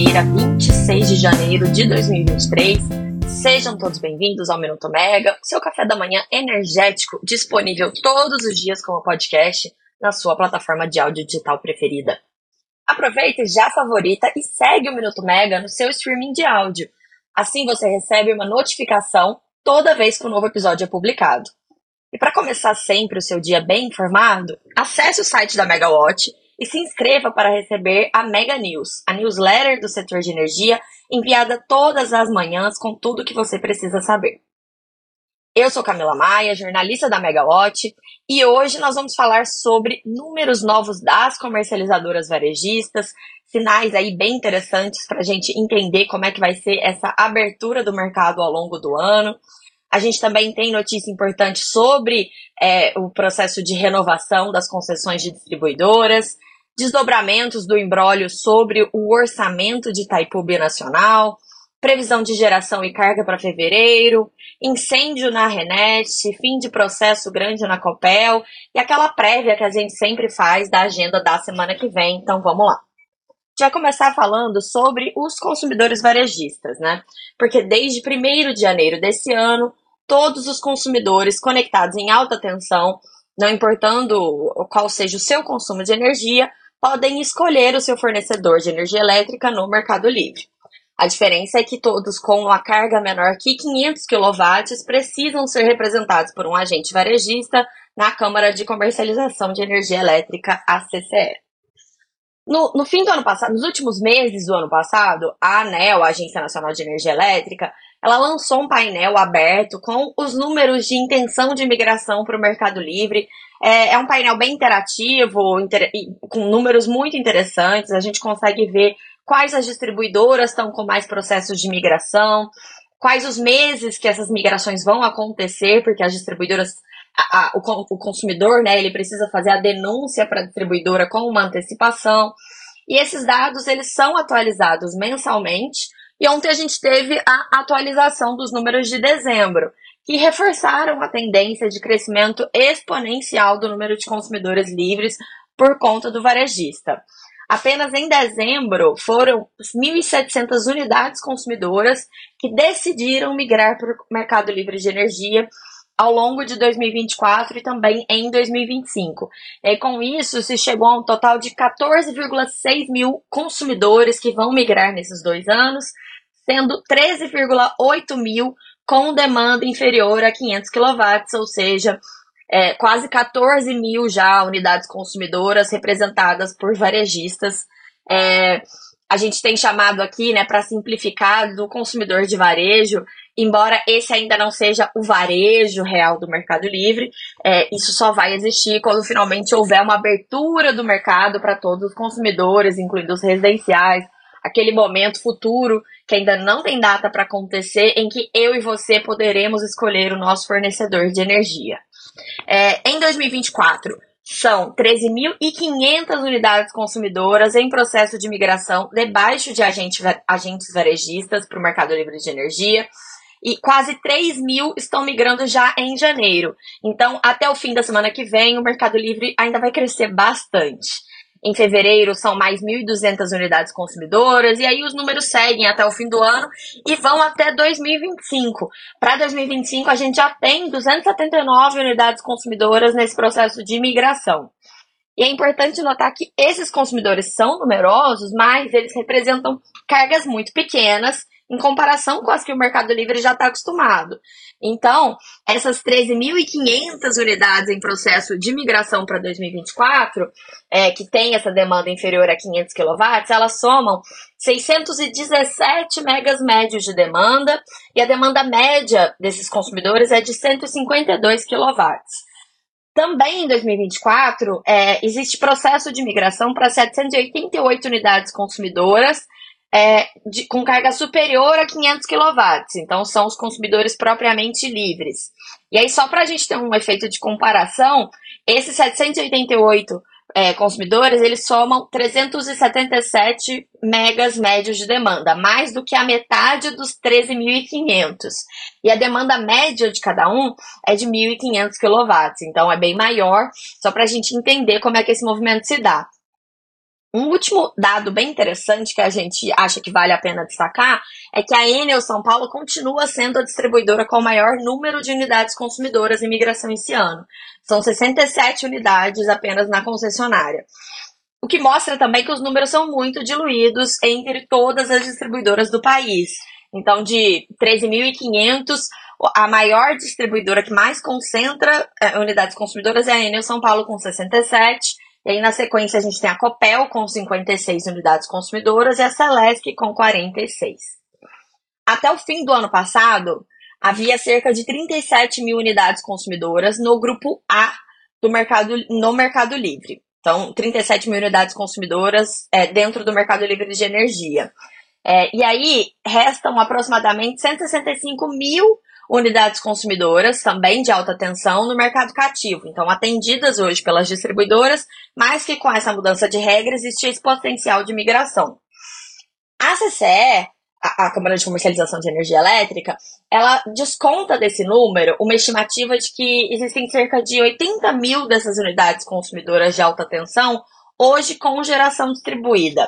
quinta-feira, 26 de janeiro de 2023. Sejam todos bem-vindos ao Minuto Mega, seu café da manhã energético, disponível todos os dias como podcast na sua plataforma de áudio digital preferida. Aproveita e já favorita e segue o Minuto Mega no seu streaming de áudio. Assim você recebe uma notificação toda vez que um novo episódio é publicado. E para começar sempre o seu dia bem informado, acesse o site da Megawatt e se inscreva para receber a Mega News, a newsletter do setor de energia, enviada todas as manhãs com tudo o que você precisa saber. Eu sou Camila Maia, jornalista da Megawatt, e hoje nós vamos falar sobre números novos das comercializadoras varejistas, sinais aí bem interessantes para a gente entender como é que vai ser essa abertura do mercado ao longo do ano. A gente também tem notícia importante sobre é, o processo de renovação das concessões de distribuidoras desdobramentos do embrólio sobre o orçamento de Itaipu Nacional, previsão de geração e carga para fevereiro, incêndio na Renet, fim de processo grande na Copel e aquela prévia que a gente sempre faz da agenda da semana que vem. Então vamos lá. Vai começar falando sobre os consumidores varejistas, né? Porque desde 1 de janeiro desse ano, todos os consumidores conectados em alta tensão, não importando qual seja o seu consumo de energia, podem escolher o seu fornecedor de energia elétrica no Mercado Livre. A diferença é que todos com uma carga menor que 500 kW precisam ser representados por um agente varejista na Câmara de Comercialização de Energia Elétrica, a CCE. No, no, fim do ano passado, nos últimos meses do ano passado, a ANEL, a Agência Nacional de Energia Elétrica, ela lançou um painel aberto com os números de intenção de migração para o Mercado Livre. É, é, um painel bem interativo, inter, com números muito interessantes. A gente consegue ver quais as distribuidoras estão com mais processos de migração, quais os meses que essas migrações vão acontecer, porque as distribuidoras, a, a, o, o, consumidor, né, ele precisa fazer a denúncia para a distribuidora com uma antecipação. E esses dados, eles são atualizados mensalmente e ontem a gente teve a atualização dos números de dezembro, que reforçaram a tendência de crescimento exponencial do número de consumidores livres por conta do varejista. Apenas em dezembro foram 1.700 unidades consumidoras que decidiram migrar para o mercado livre de energia ao longo de 2024 e também em 2025. E com isso, se chegou a um total de 14,6 mil consumidores que vão migrar nesses dois anos, sendo 13,8 mil com demanda inferior a 500 kW, ou seja, é, quase 14 mil já unidades consumidoras representadas por varejistas. É, a gente tem chamado aqui, né, para simplificar, do consumidor de varejo, embora esse ainda não seja o varejo real do Mercado Livre, é, isso só vai existir quando finalmente houver uma abertura do mercado para todos os consumidores, incluindo os residenciais, aquele momento futuro que ainda não tem data para acontecer, em que eu e você poderemos escolher o nosso fornecedor de energia. É, em 2024, são 13.500 unidades consumidoras em processo de migração debaixo de agente, agentes varejistas para o mercado livre de energia. E quase 3 mil estão migrando já em janeiro. Então, até o fim da semana que vem, o Mercado Livre ainda vai crescer bastante. Em fevereiro são mais 1.200 unidades consumidoras, e aí os números seguem até o fim do ano e vão até 2025. Para 2025, a gente já tem 279 unidades consumidoras nesse processo de migração. E é importante notar que esses consumidores são numerosos, mas eles representam cargas muito pequenas em comparação com as que o Mercado Livre já está acostumado. Então, essas 13.500 unidades em processo de migração para 2024, é, que tem essa demanda inferior a 500 kW, elas somam 617 megas médios de demanda e a demanda média desses consumidores é de 152 kW. Também em 2024, é, existe processo de migração para 788 unidades consumidoras é, de, com carga superior a 500 kW. Então, são os consumidores propriamente livres. E aí, só para a gente ter um efeito de comparação, esses 788 é, consumidores, eles somam 377 megas médios de demanda, mais do que a metade dos 13.500. E a demanda média de cada um é de 1.500 kW, então é bem maior, só para a gente entender como é que esse movimento se dá. Um último dado bem interessante que a gente acha que vale a pena destacar é que a Enel São Paulo continua sendo a distribuidora com o maior número de unidades consumidoras em migração esse ano. São 67 unidades apenas na concessionária. O que mostra também que os números são muito diluídos entre todas as distribuidoras do país. Então, de 13.500, a maior distribuidora que mais concentra é, unidades consumidoras é a Enel São Paulo, com 67 e aí, na sequência, a gente tem a Copel com 56 unidades consumidoras e a Celesc com 46. Até o fim do ano passado, havia cerca de 37 mil unidades consumidoras no grupo A do mercado, no Mercado Livre. Então, 37 mil unidades consumidoras é, dentro do Mercado Livre de Energia. É, e aí, restam aproximadamente 165 mil unidades consumidoras, também de alta tensão, no mercado cativo. Então, atendidas hoje pelas distribuidoras, mas que com essa mudança de regra existe esse potencial de migração. A CCE, a, a Câmara de Comercialização de Energia Elétrica, ela desconta desse número uma estimativa de que existem cerca de 80 mil dessas unidades consumidoras de alta tensão hoje com geração distribuída.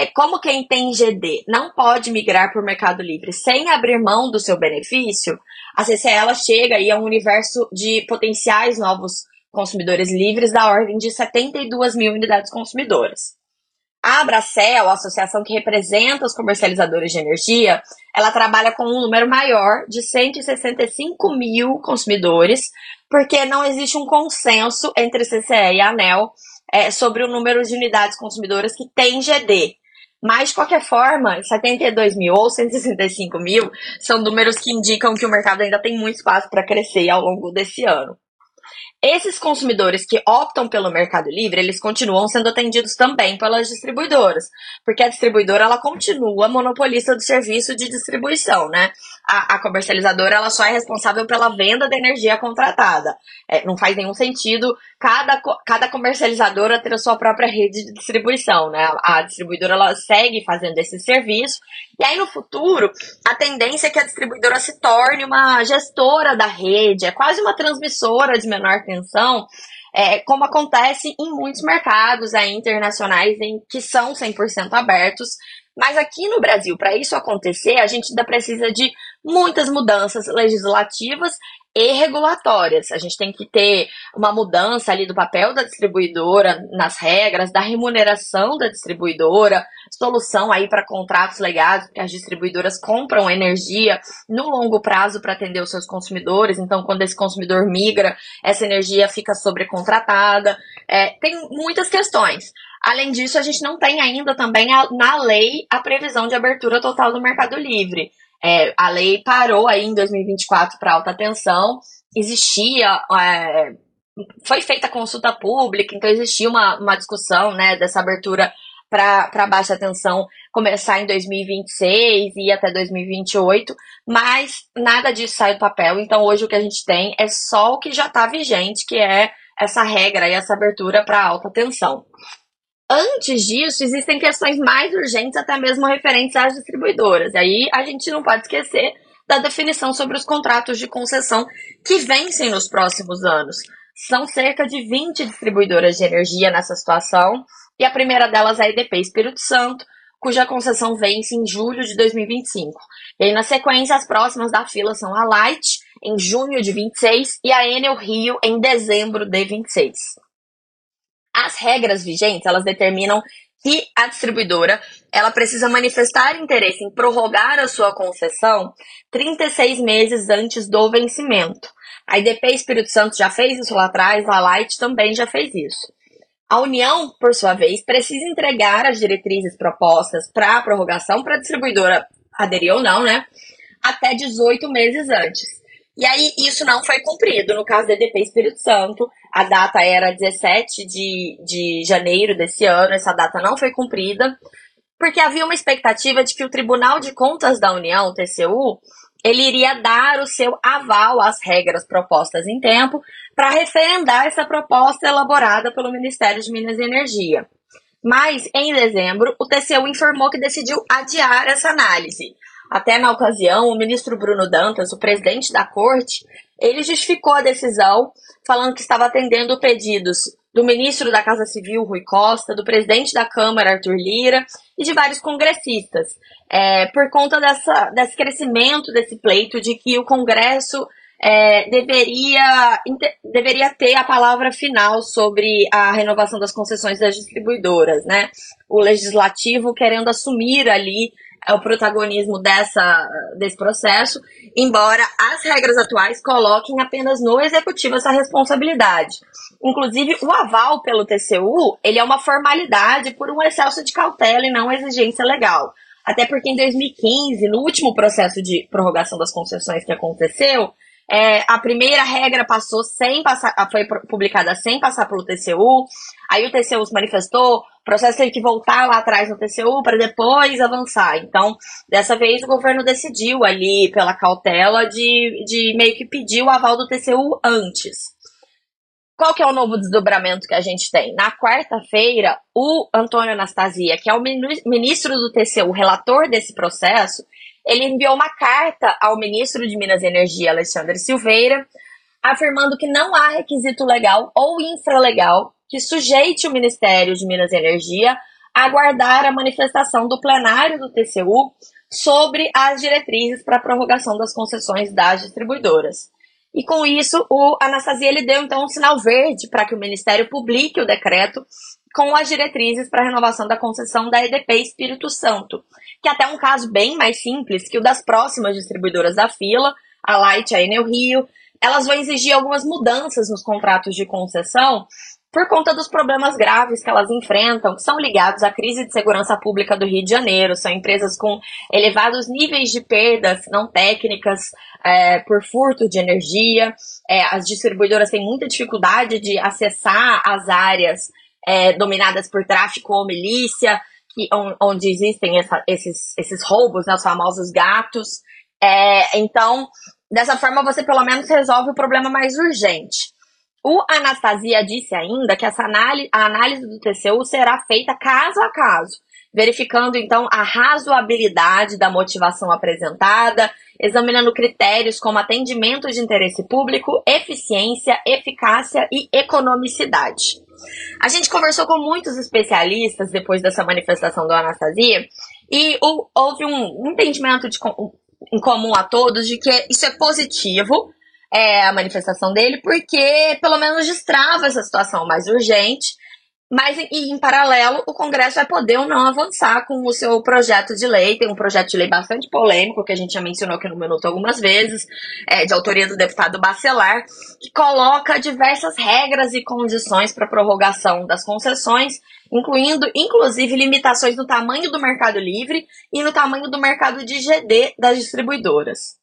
É como quem tem GD não pode migrar para o Mercado Livre sem abrir mão do seu benefício, a CCE ela chega aí a um universo de potenciais novos consumidores livres da ordem de 72 mil unidades consumidoras. A Abracel, a associação que representa os comercializadores de energia, ela trabalha com um número maior de 165 mil consumidores, porque não existe um consenso entre CCE e ANEL é, sobre o número de unidades consumidoras que tem GD. Mas, de qualquer forma, 72 mil ou 165 mil são números que indicam que o mercado ainda tem muito espaço para crescer ao longo desse ano. Esses consumidores que optam pelo Mercado Livre, eles continuam sendo atendidos também pelas distribuidoras, porque a distribuidora ela continua monopolista do serviço de distribuição, né? A, a comercializadora ela só é responsável pela venda da energia contratada. É, não faz nenhum sentido cada, cada comercializadora ter a sua própria rede de distribuição, né? A distribuidora ela segue fazendo esse serviço e aí no futuro a tendência é que a distribuidora se torne uma gestora da rede, é quase uma transmissora de menor atenção, é, como acontece em muitos mercados internacionais em que são 100% abertos. Mas aqui no Brasil, para isso acontecer, a gente ainda precisa de muitas mudanças legislativas e regulatórias. A gente tem que ter uma mudança ali do papel da distribuidora nas regras, da remuneração da distribuidora, solução aí para contratos legais, porque as distribuidoras compram energia no longo prazo para atender os seus consumidores. Então, quando esse consumidor migra, essa energia fica sobrecontratada. É, tem muitas questões. Além disso, a gente não tem ainda também a, na lei a previsão de abertura total do Mercado Livre. É, a lei parou aí em 2024 para alta tensão, existia, é, foi feita consulta pública, então existia uma, uma discussão né, dessa abertura para baixa tensão começar em 2026 e ir até 2028, mas nada disso sai do papel. Então hoje o que a gente tem é só o que já está vigente, que é essa regra e essa abertura para alta tensão. Antes disso, existem questões mais urgentes, até mesmo referentes às distribuidoras. E aí a gente não pode esquecer da definição sobre os contratos de concessão que vencem nos próximos anos. São cerca de 20 distribuidoras de energia nessa situação, e a primeira delas é a EDP Espírito Santo, cuja concessão vence em julho de 2025. E aí, na sequência, as próximas da fila são a Light, em junho de 26, e a Enel Rio, em dezembro de 26. As regras vigentes, elas determinam que a distribuidora ela precisa manifestar interesse em prorrogar a sua concessão 36 meses antes do vencimento. A IDP Espírito Santo já fez isso lá atrás, a Light também já fez isso. A União, por sua vez, precisa entregar as diretrizes propostas para a prorrogação para a distribuidora aderir ou não, né? Até 18 meses antes. E aí isso não foi cumprido. No caso do EDP Espírito Santo, a data era 17 de, de janeiro desse ano, essa data não foi cumprida, porque havia uma expectativa de que o Tribunal de Contas da União, TCU, ele iria dar o seu aval às regras propostas em tempo para referendar essa proposta elaborada pelo Ministério de Minas e Energia. Mas, em dezembro, o TCU informou que decidiu adiar essa análise, até na ocasião, o ministro Bruno Dantas, o presidente da corte, ele justificou a decisão falando que estava atendendo pedidos do ministro da Casa Civil, Rui Costa, do presidente da Câmara, Arthur Lira, e de vários congressistas, é, por conta dessa, desse crescimento desse pleito de que o Congresso é, deveria, deveria ter a palavra final sobre a renovação das concessões das distribuidoras, né? O legislativo querendo assumir ali é, o protagonismo dessa, desse processo, embora as regras atuais coloquem apenas no executivo essa responsabilidade. Inclusive, o aval pelo TCU, ele é uma formalidade por um excesso de cautela e não exigência legal. Até porque em 2015, no último processo de prorrogação das concessões que aconteceu, é, a primeira regra passou sem passar, foi publicada sem passar pelo TCU. Aí o TCU se manifestou, o processo teve que voltar lá atrás no TCU para depois avançar. Então, dessa vez o governo decidiu ali, pela cautela, de, de meio que pedir o aval do TCU antes. Qual que é o novo desdobramento que a gente tem? Na quarta-feira, o Antônio Anastasia, que é o ministro do TCU, relator desse processo, ele enviou uma carta ao ministro de Minas e Energia, Alexandre Silveira, afirmando que não há requisito legal ou infralegal que sujeite o Ministério de Minas e Energia a aguardar a manifestação do plenário do TCU sobre as diretrizes para a prorrogação das concessões das distribuidoras. E com isso, o Anastasia ele deu então um sinal verde para que o Ministério publique o decreto com as diretrizes para a renovação da concessão da EDP Espírito Santo, que é até um caso bem mais simples que o das próximas distribuidoras da fila, a Light, a Enel Rio, elas vão exigir algumas mudanças nos contratos de concessão por conta dos problemas graves que elas enfrentam, que são ligados à crise de segurança pública do Rio de Janeiro. São empresas com elevados níveis de perdas não técnicas é, por furto de energia. É, as distribuidoras têm muita dificuldade de acessar as áreas é, dominadas por tráfico ou milícia que, onde existem essa, esses, esses roubos, né, os famosos gatos. É, então, dessa forma, você pelo menos resolve o problema mais urgente. O Anastasia disse ainda que essa análise, a análise do TCU será feita caso a caso, verificando então a razoabilidade da motivação apresentada, examinando critérios como atendimento de interesse público, eficiência, eficácia e economicidade. A gente conversou com muitos especialistas depois dessa manifestação do Anastasia e houve um entendimento de, em comum a todos de que isso é positivo, é, a manifestação dele, porque pelo menos destrava essa situação mais urgente mas, em, em paralelo, o Congresso vai poder ou não avançar com o seu projeto de lei. Tem um projeto de lei bastante polêmico, que a gente já mencionou aqui no Minuto algumas vezes, é, de autoria do deputado Bacelar, que coloca diversas regras e condições para prorrogação das concessões, incluindo, inclusive, limitações no tamanho do mercado livre e no tamanho do mercado de GD das distribuidoras.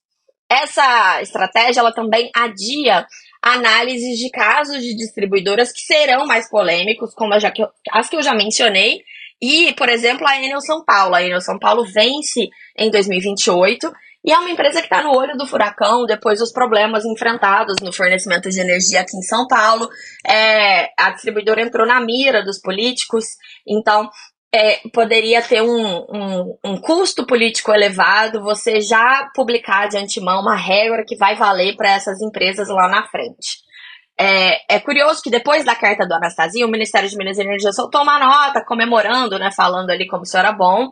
Essa estratégia ela também adia análises de casos de distribuidoras que serão mais polêmicos, como as que eu, as que eu já mencionei, e, por exemplo, a Enel São Paulo. A Enel São Paulo vence em 2028 e é uma empresa que está no olho do furacão depois dos problemas enfrentados no fornecimento de energia aqui em São Paulo. É, a distribuidora entrou na mira dos políticos, então é, poderia ter um, um, um, custo político elevado você já publicar de antemão uma regra que vai valer para essas empresas lá na frente. É, é, curioso que depois da carta do Anastasia, o Ministério de Minas e Energia soltou uma nota comemorando, né, falando ali como isso era bom,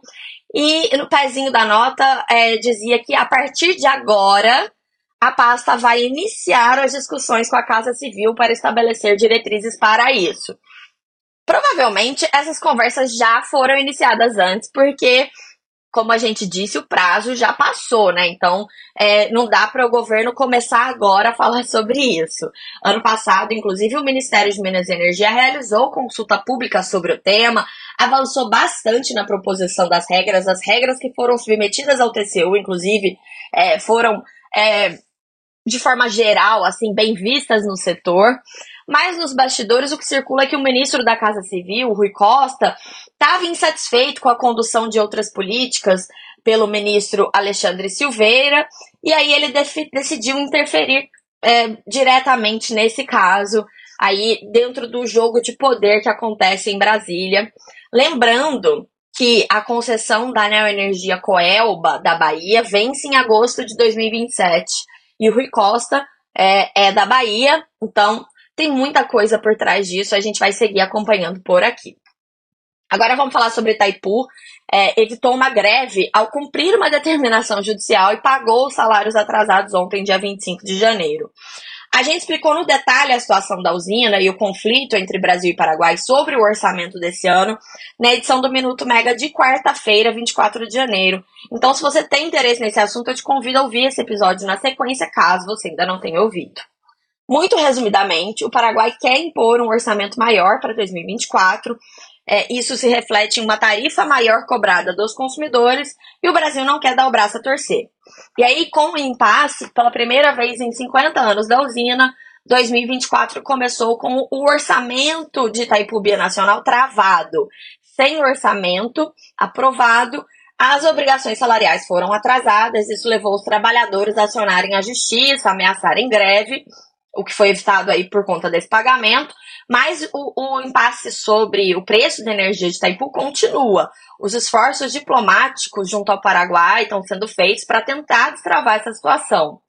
e no pezinho da nota é, dizia que a partir de agora a pasta vai iniciar as discussões com a Casa Civil para estabelecer diretrizes para isso. Provavelmente essas conversas já foram iniciadas antes, porque, como a gente disse, o prazo já passou, né? Então, é, não dá para o governo começar agora a falar sobre isso. Ano passado, inclusive, o Ministério de Minas e Energia realizou consulta pública sobre o tema, avançou bastante na proposição das regras, as regras que foram submetidas ao TCU, inclusive, é, foram. É, de forma geral, assim, bem vistas no setor. Mas nos bastidores o que circula é que o ministro da Casa Civil, Rui Costa, estava insatisfeito com a condução de outras políticas pelo ministro Alexandre Silveira, e aí ele decidiu interferir é, diretamente nesse caso, aí dentro do jogo de poder que acontece em Brasília. Lembrando que a concessão da Neoenergia Coelba da Bahia vence em agosto de 2027 e o Rui Costa é, é da Bahia, então Tem muita coisa por trás disso, a gente vai seguir acompanhando por aqui. Agora vamos falar sobre Itaipu. É, evitou uma greve ao cumprir uma determinação judicial e pagou os salários atrasados ontem, dia 25 de janeiro. A gente explicou no detalhe a situação da usina e o conflito entre Brasil e Paraguai sobre o orçamento desse ano na edição do Minuto Mega de quarta-feira, 24 de janeiro. Então, se você tem interesse nesse assunto, eu te convido a ouvir esse episódio na sequência, caso você ainda não tenha ouvido. Muito resumidamente, o Paraguai quer impor um orçamento maior para 2024 é, isso se reflete em uma tarifa maior cobrada dos consumidores e o Brasil não quer dar o braço a torcer. E aí, com o impasse, pela primeira vez em 50 anos da usina, 2024 começou com o orçamento de Itaipu Nacional travado. Sem orçamento aprovado, as obrigações salariais foram atrasadas, isso levou os trabalhadores a acionarem a justiça, ameaçarem greve, o que foi evitado aí por conta desse pagamento, mas o, o impasse sobre o preço da energia de Itaipu continua. Os esforços diplomáticos junto ao Paraguai estão sendo feitos para tentar destravar essa situação.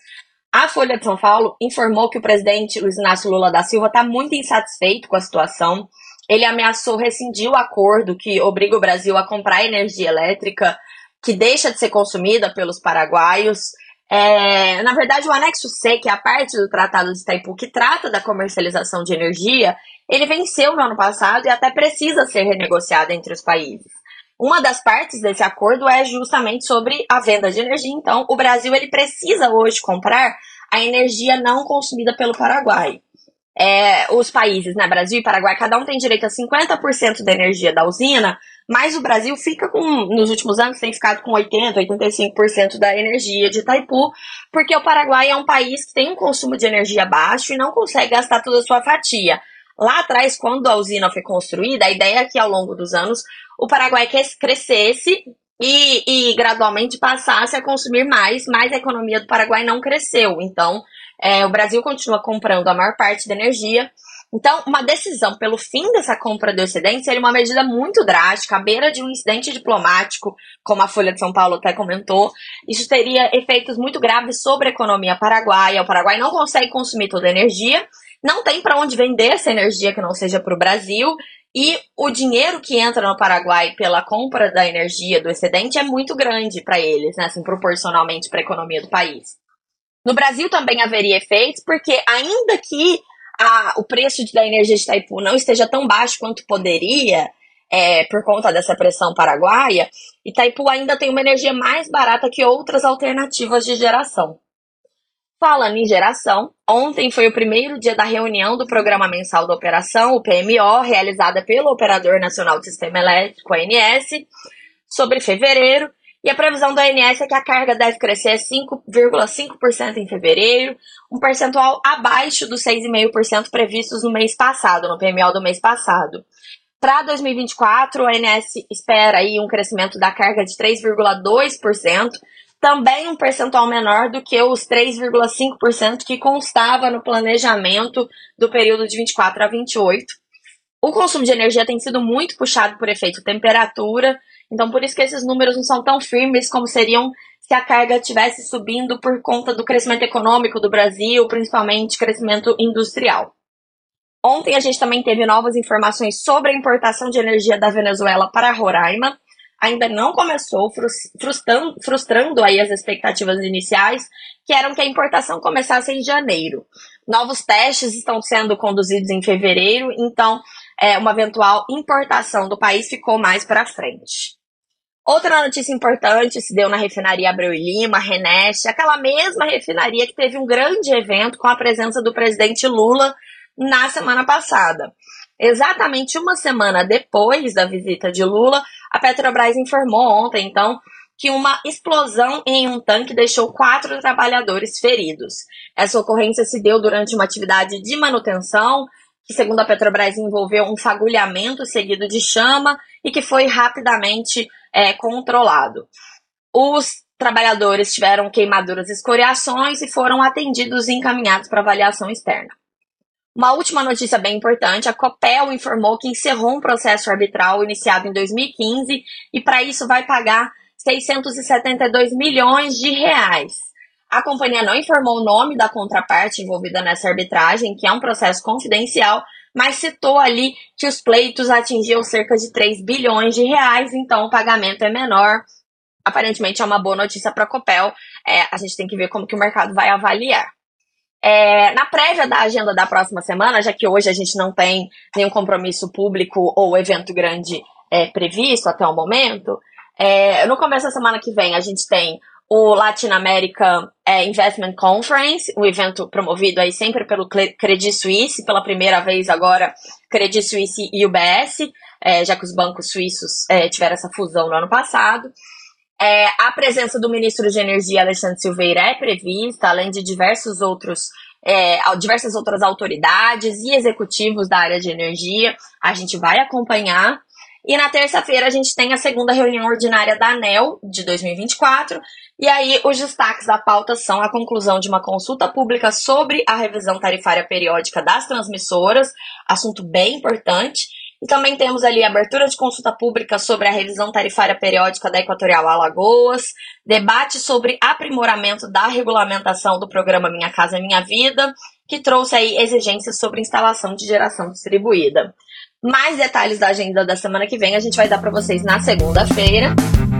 A Folha de São Paulo informou que o presidente Luiz Inácio Lula da Silva está muito insatisfeito com a situação. Ele ameaçou rescindir o acordo que obriga o Brasil a comprar energia elétrica que deixa de ser consumida pelos paraguaios. É, na verdade, o anexo C, que é a parte do Tratado de Itaipu que trata da comercialização de energia, ele venceu no ano passado e até precisa ser renegociado entre os países. Uma das partes desse acordo é justamente sobre a venda de energia. Então, o Brasil ele precisa hoje comprar a energia não consumida pelo Paraguai. É, os países, né, Brasil e Paraguai, cada um tem direito a 50% da energia da usina, mas o Brasil fica com, nos últimos anos, tem ficado com 80%, 85% da energia de Itaipu, porque o Paraguai é um país que tem um consumo de energia baixo e não consegue gastar toda a sua fatia. Lá atrás, quando a usina foi construída, a ideia é que ao longo dos anos o Paraguai crescesse e, e gradualmente passasse a consumir mais, mas a economia do Paraguai não cresceu. Então, é, o Brasil continua comprando a maior parte da energia. Então, uma decisão pelo fim dessa compra do excedente seria uma medida muito drástica, à beira de um incidente diplomático, como a Folha de São Paulo até comentou. Isso teria efeitos muito graves sobre a economia paraguaia. O Paraguai não consegue consumir toda a energia não tem para onde vender essa energia que não seja para o Brasil e o dinheiro que entra no Paraguai pela compra da energia do excedente é muito grande para eles, né, assim, proporcionalmente para a economia do país. No Brasil também haveria efeitos, porque ainda que a, o preço da energia de Itaipu não esteja tão baixo quanto poderia, é, por conta dessa pressão paraguaia, Itaipu ainda tem uma energia mais barata que outras alternativas de geração. Falando em geração, ontem foi o primeiro dia da reunião do Programa Mensal da Operação, o PMO, realizada pelo Operador Nacional do Sistema Elétrico, ANS, sobre fevereiro, e a previsão da ANS é que a carga deve crescer 5,5% em fevereiro, um percentual abaixo dos 6,5% previstos no mês passado, no PMO do mês passado. Para 2024, a ANS espera aí um crescimento da carga de 3,2%, também um percentual menor do que os 3,5% que constava no planejamento do período de 24 a 28. O consumo de energia tem sido muito puxado por efeito temperatura, então por isso que esses números não são tão firmes como seriam se a carga estivesse subindo por conta do crescimento econômico do Brasil, principalmente crescimento industrial. Ontem a gente também teve novas informações sobre a importação de energia da Venezuela para Roraima ainda não começou, frustrando, frustrando aí as expectativas iniciais, que eram que a importação começasse em janeiro. Novos testes estão sendo conduzidos em fevereiro, então é, uma eventual importação do país ficou mais para frente. Outra notícia importante se deu na refinaria Abreu e Lima, Reneste, aquela mesma refinaria que teve um grande evento com a presença do presidente Lula na semana passada. Exatamente uma semana depois da visita de Lula, a Petrobras informou ontem, então, que uma explosão em um tanque deixou quatro trabalhadores feridos. Essa ocorrência se deu durante uma atividade de manutenção, que, segundo a Petrobras, envolveu um fagulhamento seguido de chama e que foi rapidamente é, controlado. Os trabalhadores tiveram queimaduras e escoriações e foram atendidos e encaminhados para avaliação externa. Uma última notícia bem importante: a Copel informou que encerrou um processo arbitral iniciado em 2015 e, para isso, vai pagar 672 milhões de reais. A companhia não informou o nome da contraparte envolvida nessa arbitragem, que é um processo confidencial, mas citou ali que os pleitos atingiam cerca de 3 bilhões de reais, então o pagamento é menor. Aparentemente é uma boa notícia para a Copel. É, a gente tem que ver como que o mercado vai avaliar. É, na prévia da agenda da próxima semana, já que hoje a gente não tem nenhum compromisso público ou evento grande é, previsto até o momento, é, no começo da semana que vem a gente tem o Latin America é, Investment Conference, um evento promovido aí sempre pelo Credit Suisse, pela primeira vez agora Credit Suisse e UBS, é, já que os bancos suíços é, tiveram essa fusão no ano passado. É, a presença do ministro de Energia, Alexandre Silveira, é prevista, além de diversos outros, é, diversas outras autoridades e executivos da área de energia. A gente vai acompanhar. E na terça-feira a gente tem a segunda reunião ordinária da ANEL de 2024. E aí os destaques da pauta são a conclusão de uma consulta pública sobre a revisão tarifária periódica das transmissoras, assunto bem importante. E também temos ali abertura de consulta pública sobre a revisão tarifária periódica da Equatorial Alagoas, debate sobre aprimoramento da regulamentação do programa Minha Casa Minha Vida, que trouxe aí exigências sobre instalação de geração distribuída. Mais detalhes da agenda da semana que vem a gente vai dar para vocês na segunda-feira.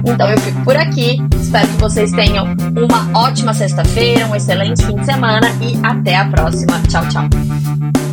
Então eu fico por aqui. Espero que vocês tenham uma ótima sexta-feira, um excelente fim de semana e até a próxima. Tchau, tchau.